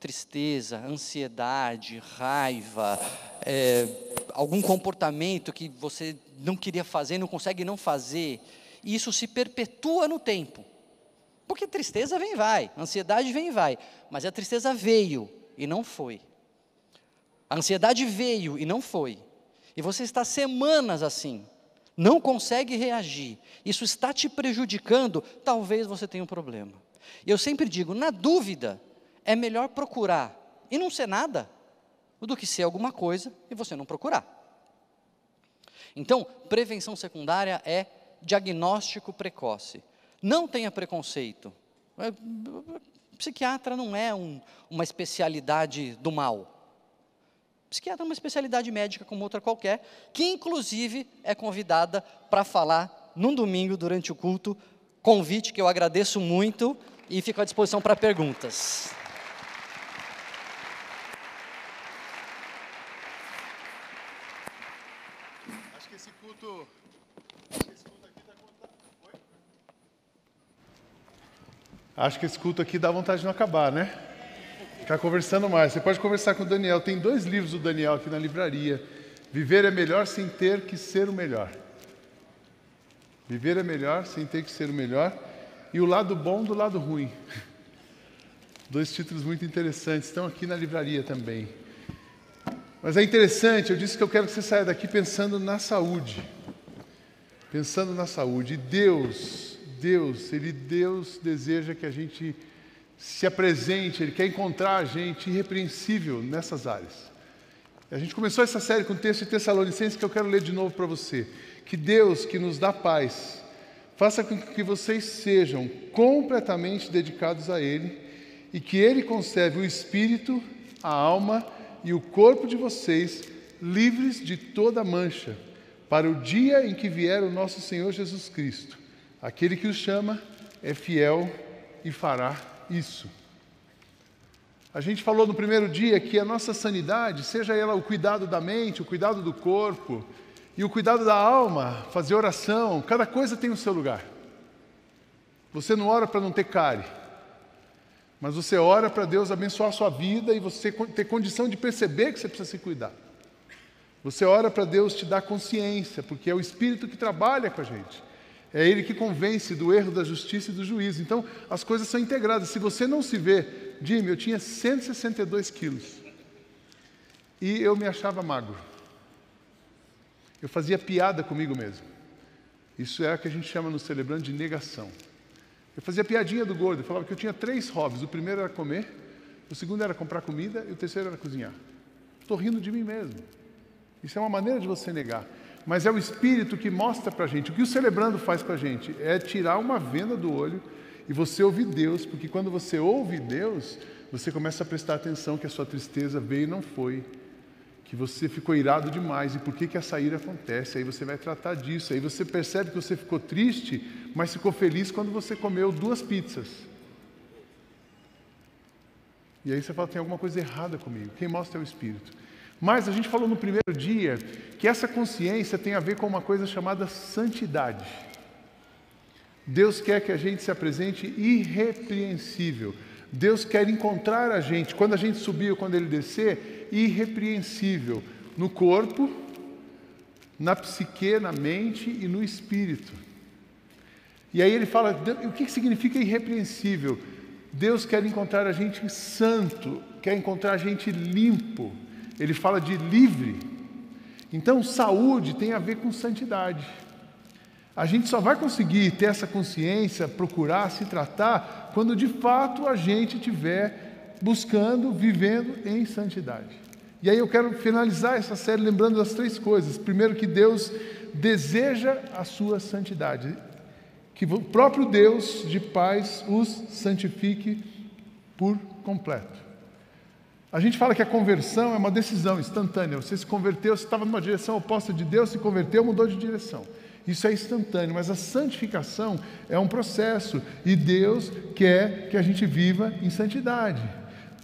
tristeza, ansiedade, raiva, é, algum comportamento que você não queria fazer, não consegue não fazer, e isso se perpetua no tempo. Porque tristeza vem e vai, ansiedade vem e vai, mas a tristeza veio e não foi. A ansiedade veio e não foi. E você está semanas assim, não consegue reagir. Isso está te prejudicando, talvez você tenha um problema. E eu sempre digo, na dúvida, é melhor procurar e não ser nada do que ser alguma coisa e você não procurar. Então, prevenção secundária é diagnóstico precoce. Não tenha preconceito. É, psiquiatra não é um, uma especialidade do mal. Psiquiatra é uma especialidade médica como outra qualquer, que inclusive é convidada para falar num domingo durante o culto. Convite que eu agradeço muito e fico à disposição para perguntas. Acho que esse culto. Acho que esse culto aqui dá vontade de não acabar, né? Ficar conversando mais. Você pode conversar com o Daniel. Tem dois livros do Daniel aqui na livraria. Viver é melhor sem ter que ser o melhor. Viver é melhor sem ter que ser o melhor. E o lado bom do lado ruim. Dois títulos muito interessantes. Estão aqui na livraria também. Mas é interessante, eu disse que eu quero que você saia daqui pensando na saúde. Pensando na saúde. E Deus, Deus, Ele Deus deseja que a gente se apresente, Ele quer encontrar a gente irrepreensível nessas áreas. A gente começou essa série com o texto de Tessalonicenses que eu quero ler de novo para você. Que Deus, que nos dá paz, faça com que vocês sejam completamente dedicados a Ele e que Ele conserve o espírito, a alma e o corpo de vocês livres de toda mancha, para o dia em que vier o nosso Senhor Jesus Cristo. Aquele que os chama é fiel e fará isso. A gente falou no primeiro dia que a nossa sanidade, seja ela o cuidado da mente, o cuidado do corpo e o cuidado da alma, fazer oração, cada coisa tem o seu lugar. Você não ora para não ter cárie. Mas você ora para Deus abençoar a sua vida e você ter condição de perceber que você precisa se cuidar. Você ora para Deus te dar consciência, porque é o Espírito que trabalha com a gente. É Ele que convence do erro, da justiça e do juízo. Então, as coisas são integradas. Se você não se vê, Jimmy, eu tinha 162 quilos. E eu me achava magro. Eu fazia piada comigo mesmo. Isso é o que a gente chama no celebrando de negação. Eu fazia piadinha do gordo, eu falava que eu tinha três hobbies. O primeiro era comer, o segundo era comprar comida e o terceiro era cozinhar. Estou rindo de mim mesmo. Isso é uma maneira de você negar. Mas é o Espírito que mostra para a gente. O que o celebrando faz para a gente é tirar uma venda do olho e você ouvir Deus, porque quando você ouve Deus, você começa a prestar atenção que a sua tristeza veio e não foi, que você ficou irado demais e por que, que essa ira acontece. Aí você vai tratar disso. Aí você percebe que você ficou triste, mas ficou feliz quando você comeu duas pizzas. E aí você fala: tem alguma coisa errada comigo. Quem mostra é o Espírito. Mas a gente falou no primeiro dia que essa consciência tem a ver com uma coisa chamada santidade. Deus quer que a gente se apresente irrepreensível. Deus quer encontrar a gente, quando a gente subir ou quando ele descer, irrepreensível no corpo, na psique, na mente e no espírito. E aí ele fala: o que significa irrepreensível? Deus quer encontrar a gente santo, quer encontrar a gente limpo. Ele fala de livre. Então, saúde tem a ver com santidade. A gente só vai conseguir ter essa consciência, procurar se tratar, quando de fato a gente estiver buscando, vivendo em santidade. E aí eu quero finalizar essa série lembrando das três coisas. Primeiro, que Deus deseja a sua santidade, que o próprio Deus de paz os santifique por completo. A gente fala que a conversão é uma decisão instantânea. Você se converteu, você estava numa direção oposta de Deus, se converteu, mudou de direção. Isso é instantâneo, mas a santificação é um processo e Deus quer que a gente viva em santidade.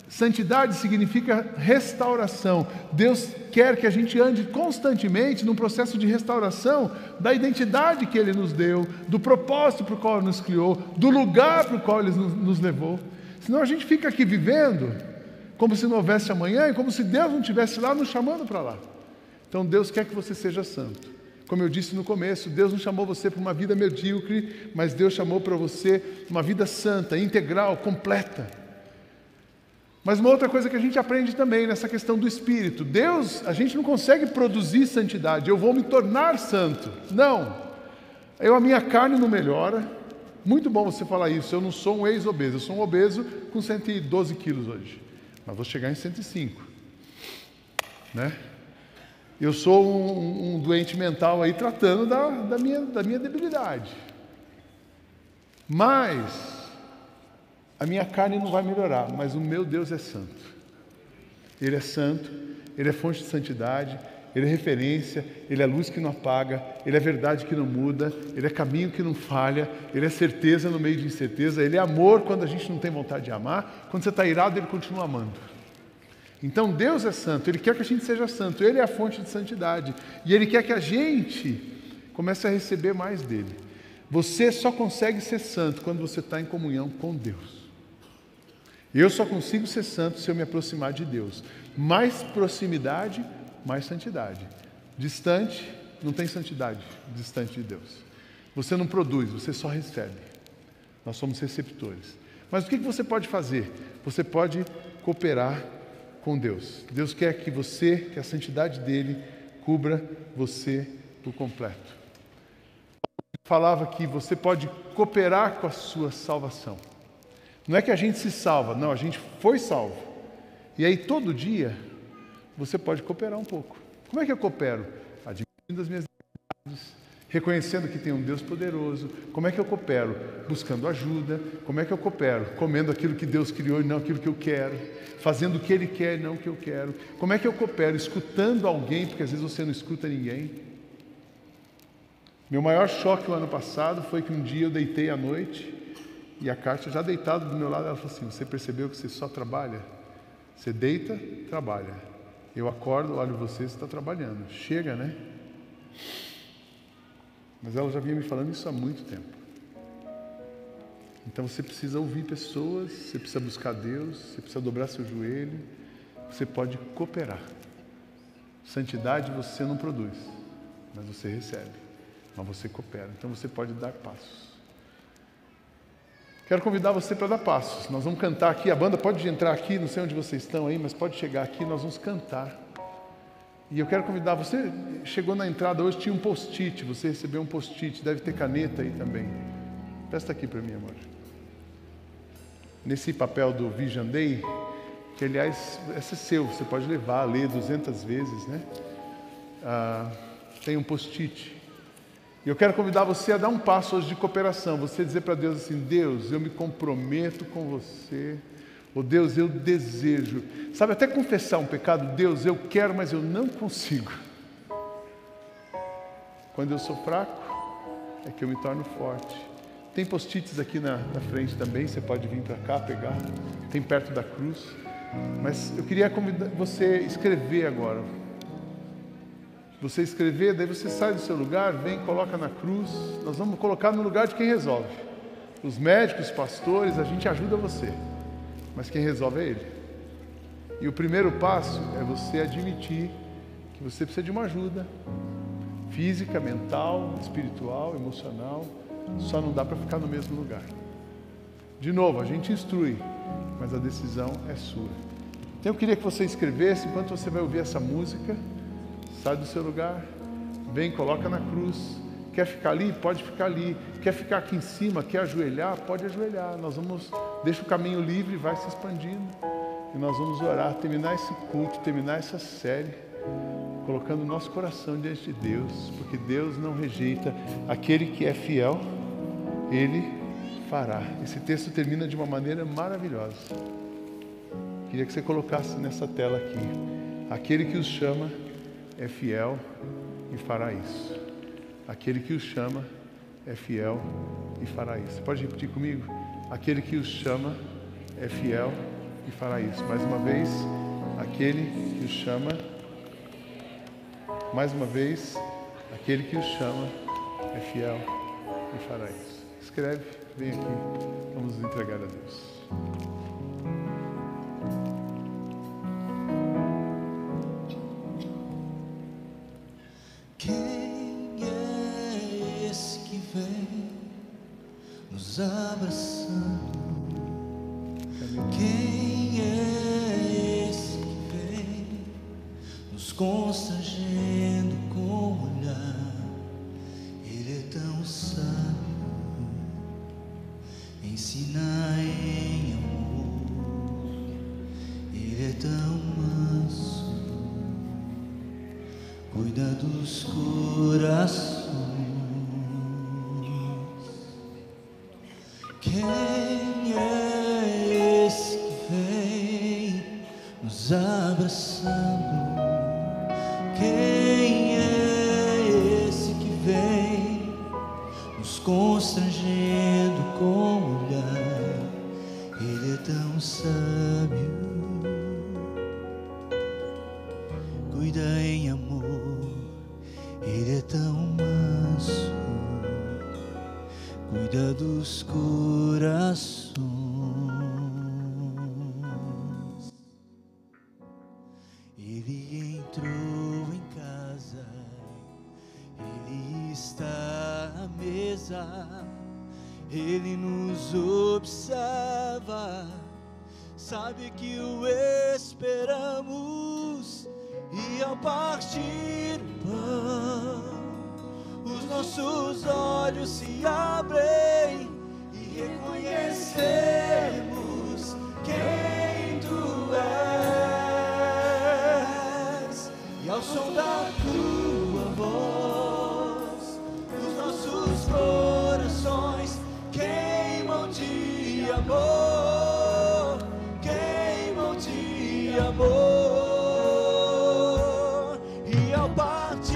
Santidade significa restauração. Deus quer que a gente ande constantemente num processo de restauração da identidade que Ele nos deu, do propósito para o qual Ele nos criou, do lugar para o qual Ele nos levou. Senão a gente fica aqui vivendo como se não houvesse amanhã e como se Deus não estivesse lá nos chamando para lá. Então Deus quer que você seja santo. Como eu disse no começo, Deus não chamou você para uma vida medíocre, mas Deus chamou para você uma vida santa, integral, completa. Mas uma outra coisa que a gente aprende também nessa questão do espírito: Deus, a gente não consegue produzir santidade, eu vou me tornar santo. Não. Eu, a minha carne não melhora. Muito bom você falar isso. Eu não sou um ex-obeso, eu sou um obeso com 112 quilos hoje. Mas vou chegar em 105. Né? Eu sou um, um doente mental aí tratando da, da, minha, da minha debilidade. Mas a minha carne não vai melhorar, mas o meu Deus é santo. Ele é santo, ele é fonte de santidade, ele é referência, ele é luz que não apaga, ele é verdade que não muda, ele é caminho que não falha, ele é certeza no meio de incerteza, ele é amor quando a gente não tem vontade de amar, quando você está irado, ele continua amando. Então Deus é santo, Ele quer que a gente seja santo, Ele é a fonte de santidade e Ele quer que a gente comece a receber mais dele. Você só consegue ser santo quando você está em comunhão com Deus. Eu só consigo ser santo se eu me aproximar de Deus. Mais proximidade, mais santidade. Distante, não tem santidade distante de Deus. Você não produz, você só recebe. Nós somos receptores. Mas o que você pode fazer? Você pode cooperar com Deus. Deus quer que você, que a santidade dele, cubra você por completo. Falava que você pode cooperar com a sua salvação. Não é que a gente se salva, não, a gente foi salvo. E aí todo dia você pode cooperar um pouco. Como é que eu coopero? Admitindo as minhas necessidades, reconhecendo que tem um Deus poderoso. Como é que eu coopero? Buscando ajuda. Como é que eu coopero? Comendo aquilo que Deus criou e não aquilo que eu quero. Fazendo o que Ele quer e não o que eu quero. Como é que eu coopero? Escutando alguém, porque às vezes você não escuta ninguém. Meu maior choque o ano passado foi que um dia eu deitei à noite e a Kátia, já deitada do meu lado, ela falou assim: Você percebeu que você só trabalha? Você deita, trabalha. Eu acordo, olho você, está trabalhando. Chega, né? Mas ela já vinha me falando isso há muito tempo. Então você precisa ouvir pessoas, você precisa buscar Deus, você precisa dobrar seu joelho, você pode cooperar. Santidade você não produz, mas você recebe, mas você coopera. Então você pode dar passos. Quero convidar você para dar passos. Nós vamos cantar aqui. A banda pode entrar aqui, não sei onde vocês estão aí, mas pode chegar aqui. Nós vamos cantar. E eu quero convidar você, chegou na entrada hoje, tinha um post-it, você recebeu um post-it, deve ter caneta aí também. Presta aqui para mim, amor. Nesse papel do Vision Day, que aliás, esse é seu, você pode levar, ler 200 vezes, né? Ah, tem um post-it. Eu quero convidar você a dar um passo hoje de cooperação, você dizer para Deus assim: Deus, eu me comprometo com você Oh Deus, eu desejo. Sabe, até confessar um pecado, Deus, eu quero, mas eu não consigo. Quando eu sou fraco, é que eu me torno forte. Tem post-its aqui na, na, frente também, você pode vir para cá pegar. Tem perto da cruz. Mas eu queria convidar você a escrever agora. Você escrever, daí você sai do seu lugar, vem, coloca na cruz. Nós vamos colocar no lugar de quem resolve. Os médicos, os pastores, a gente ajuda você mas quem resolve é Ele. E o primeiro passo é você admitir que você precisa de uma ajuda física, mental, espiritual, emocional. Só não dá para ficar no mesmo lugar. De novo, a gente instrui, mas a decisão é sua. Então eu queria que você escrevesse enquanto você vai ouvir essa música. Sai do seu lugar, vem, coloca na cruz Quer ficar ali? Pode ficar ali. Quer ficar aqui em cima? Quer ajoelhar? Pode ajoelhar. Nós vamos, deixa o caminho livre vai se expandindo. E nós vamos orar, terminar esse culto, terminar essa série, colocando o nosso coração diante de Deus, porque Deus não rejeita aquele que é fiel, Ele fará. Esse texto termina de uma maneira maravilhosa. Queria que você colocasse nessa tela aqui. Aquele que os chama é fiel e fará isso. Aquele que os chama é fiel e fará isso. Pode repetir comigo? Aquele que os chama é fiel e fará isso. Mais uma vez, aquele que os chama. Mais uma vez, aquele que os chama é fiel e fará isso. Escreve, vem aqui, vamos entregar a Deus. Ensina em amor. Ele E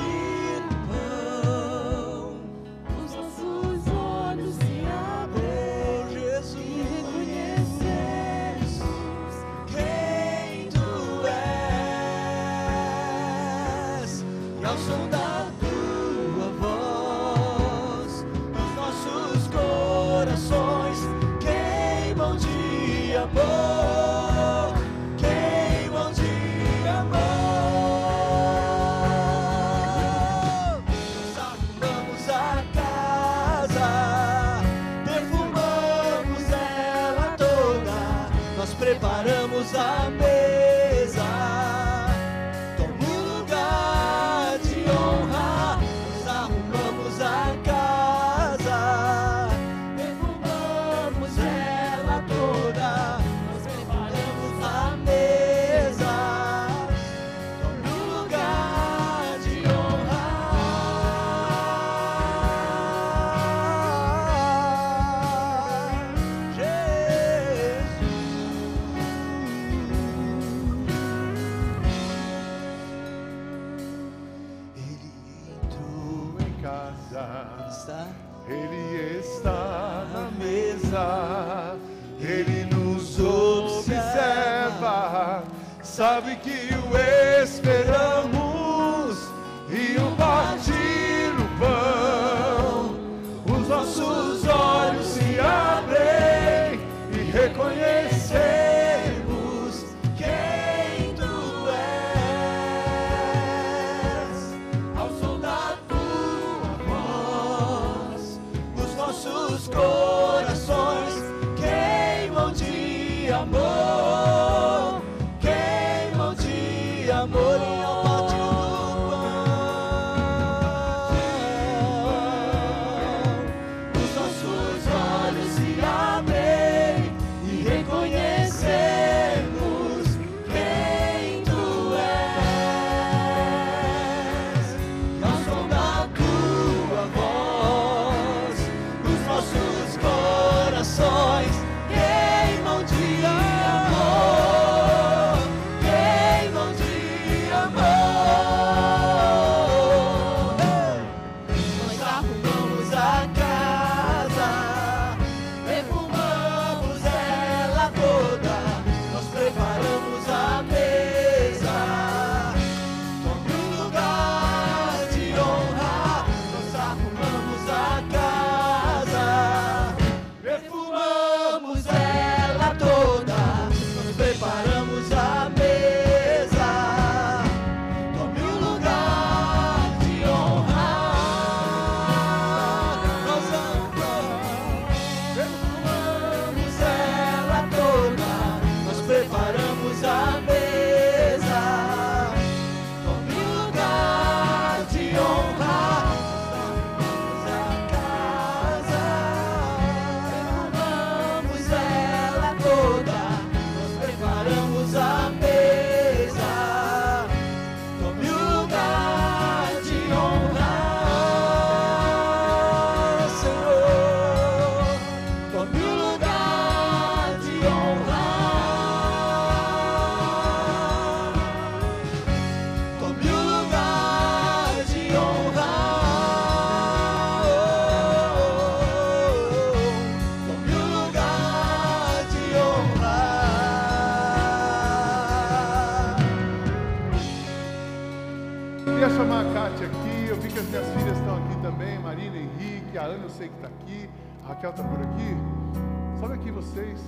Raquel está por aqui. Sobe aqui vocês,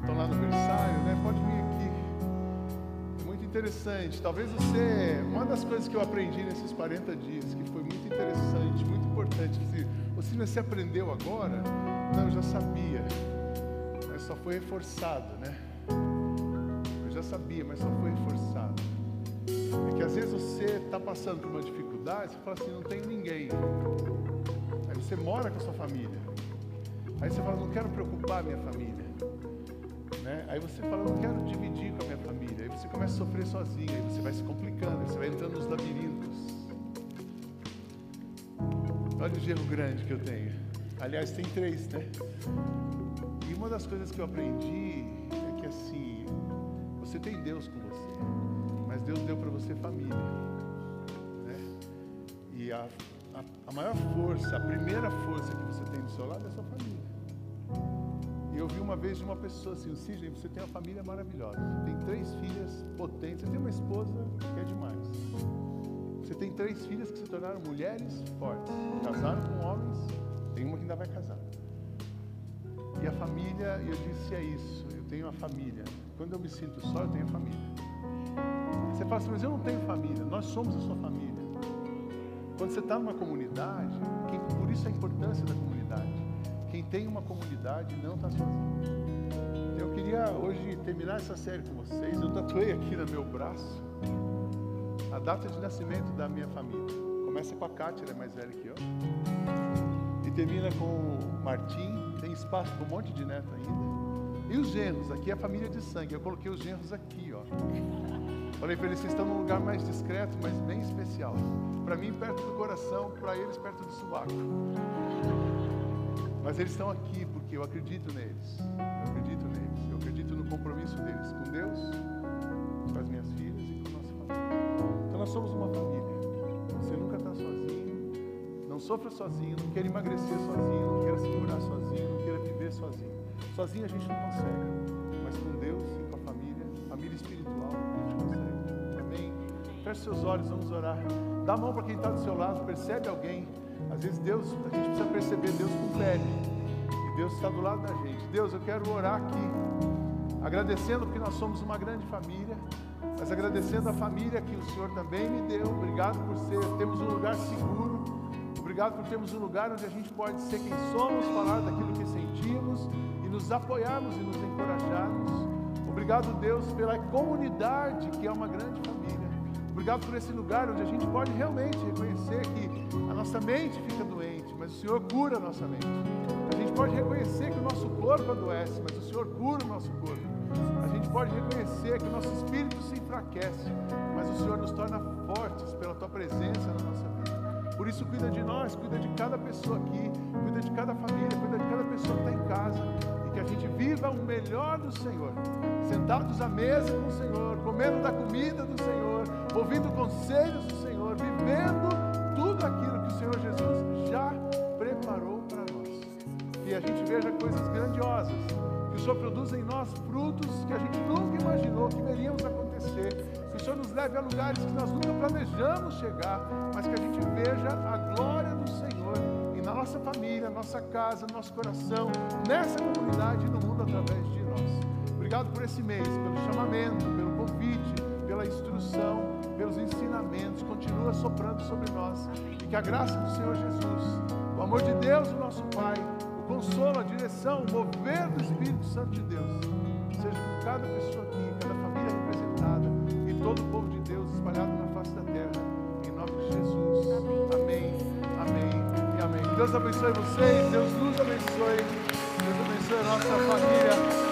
estão lá no berçário, né? Pode vir aqui. É muito interessante. Talvez você. Uma das coisas que eu aprendi nesses 40 dias, que foi muito interessante, muito importante, que você você aprendeu agora? Não, eu já sabia. Mas só foi reforçado, né? Eu já sabia, mas só foi reforçado. É que às vezes você está passando por uma dificuldade, você fala assim, não tem ninguém. Aí você mora com a sua família. Aí você fala, não quero preocupar minha família. Né? Aí você fala, não quero dividir com a minha família. Aí você começa a sofrer sozinho, aí você vai se complicando, aí você vai entrando nos labirintos. Olha o gerro grande que eu tenho. Aliás, tem três, né? E uma das coisas que eu aprendi é que assim, você tem Deus com você, mas Deus deu para você família. Né? E a, a, a maior força, a primeira força que você tem do seu lado é a sua família. E eu vi uma vez uma pessoa assim, Sidney, você tem uma família maravilhosa. Você tem três filhas potentes, você tem uma esposa que é demais. Você tem três filhas que se tornaram mulheres fortes. Casaram com homens, tem uma que ainda vai casar. E a família, eu disse, é isso, eu tenho uma família. Quando eu me sinto só, eu tenho família. Você fala assim, mas eu não tenho família. Nós somos a sua família. Quando você está numa comunidade, quem- por isso a importância da comunidade. Quem tem uma comunidade não está sozinho. Eu queria hoje terminar essa série com vocês. Eu tatuei aqui no meu braço a data de nascimento da minha família. Começa com a Kátia, ela é mais velha que eu. E termina com o Martim. Tem espaço para um monte de neto ainda. E os genros, aqui é a família de sangue. Eu coloquei os genros aqui, ó. Falei para eles, vocês estão num lugar mais discreto, mas bem especial. Para mim, perto do coração, para eles, perto do sovaco. Mas eles estão aqui porque eu acredito neles. Eu acredito neles. Eu acredito no compromisso deles com Deus, com as minhas filhas e com a nossa família. Então nós somos uma família. Você nunca está sozinho. Não sofra sozinho, não queira emagrecer sozinho, não queira se curar sozinho, não queira viver sozinho. Sozinho a gente não consegue. Mas com Deus e com a família, família espiritual, a gente consegue. Amém? Feche seus olhos, vamos orar. Dá a mão para quem está do seu lado, percebe alguém. Às vezes Deus, a gente precisa perceber Deus com pele. E Deus está do lado da gente. Deus, eu quero orar aqui, agradecendo porque nós somos uma grande família, mas agradecendo a família que o Senhor também me deu. Obrigado por ser, temos um lugar seguro. Obrigado por termos um lugar onde a gente pode ser quem somos, falar daquilo que sentimos e nos apoiarmos e nos encorajarmos. Obrigado, Deus, pela comunidade que é uma grande família. Obrigado por esse lugar onde a gente pode realmente reconhecer que a nossa mente fica doente, mas o Senhor cura a nossa mente. A gente pode reconhecer que o nosso corpo adoece, mas o Senhor cura o nosso corpo. A gente pode reconhecer que o nosso espírito se enfraquece, mas o Senhor nos torna fortes pela tua presença na nossa vida. Por isso, cuida de nós, cuida de cada pessoa aqui, cuida de cada família, cuida de cada pessoa que está em casa. E que a gente viva o melhor do Senhor. Sentados à mesa com o Senhor, comendo da comida do Senhor, ouvindo conselhos do Senhor, vivendo tudo aquilo que o Senhor Jesus já preparou para nós. Que a gente veja coisas grandiosas, que o Senhor produza em nós frutos que a gente nunca imaginou que veríamos acontecer. Que o Senhor nos leve a lugares que nós nunca planejamos chegar, mas que a gente veja a glória do Senhor e na nossa família, nossa casa, nosso coração, nessa comunidade e no mundo através de nós. Obrigado por esse mês, pelo chamamento, pelo convite, pela instrução, pelos ensinamentos. Continua soprando sobre nós e que a graça do Senhor Jesus, o amor de Deus, o nosso Pai, o consolo, a direção, o mover do Espírito Santo de Deus, seja com cada pessoa aqui, cada família representada e todo o povo de Deus espalhado na face da terra, em nome de Jesus. Amém, amém amém. Deus abençoe vocês, Deus nos abençoe, Deus abençoe a nossa família.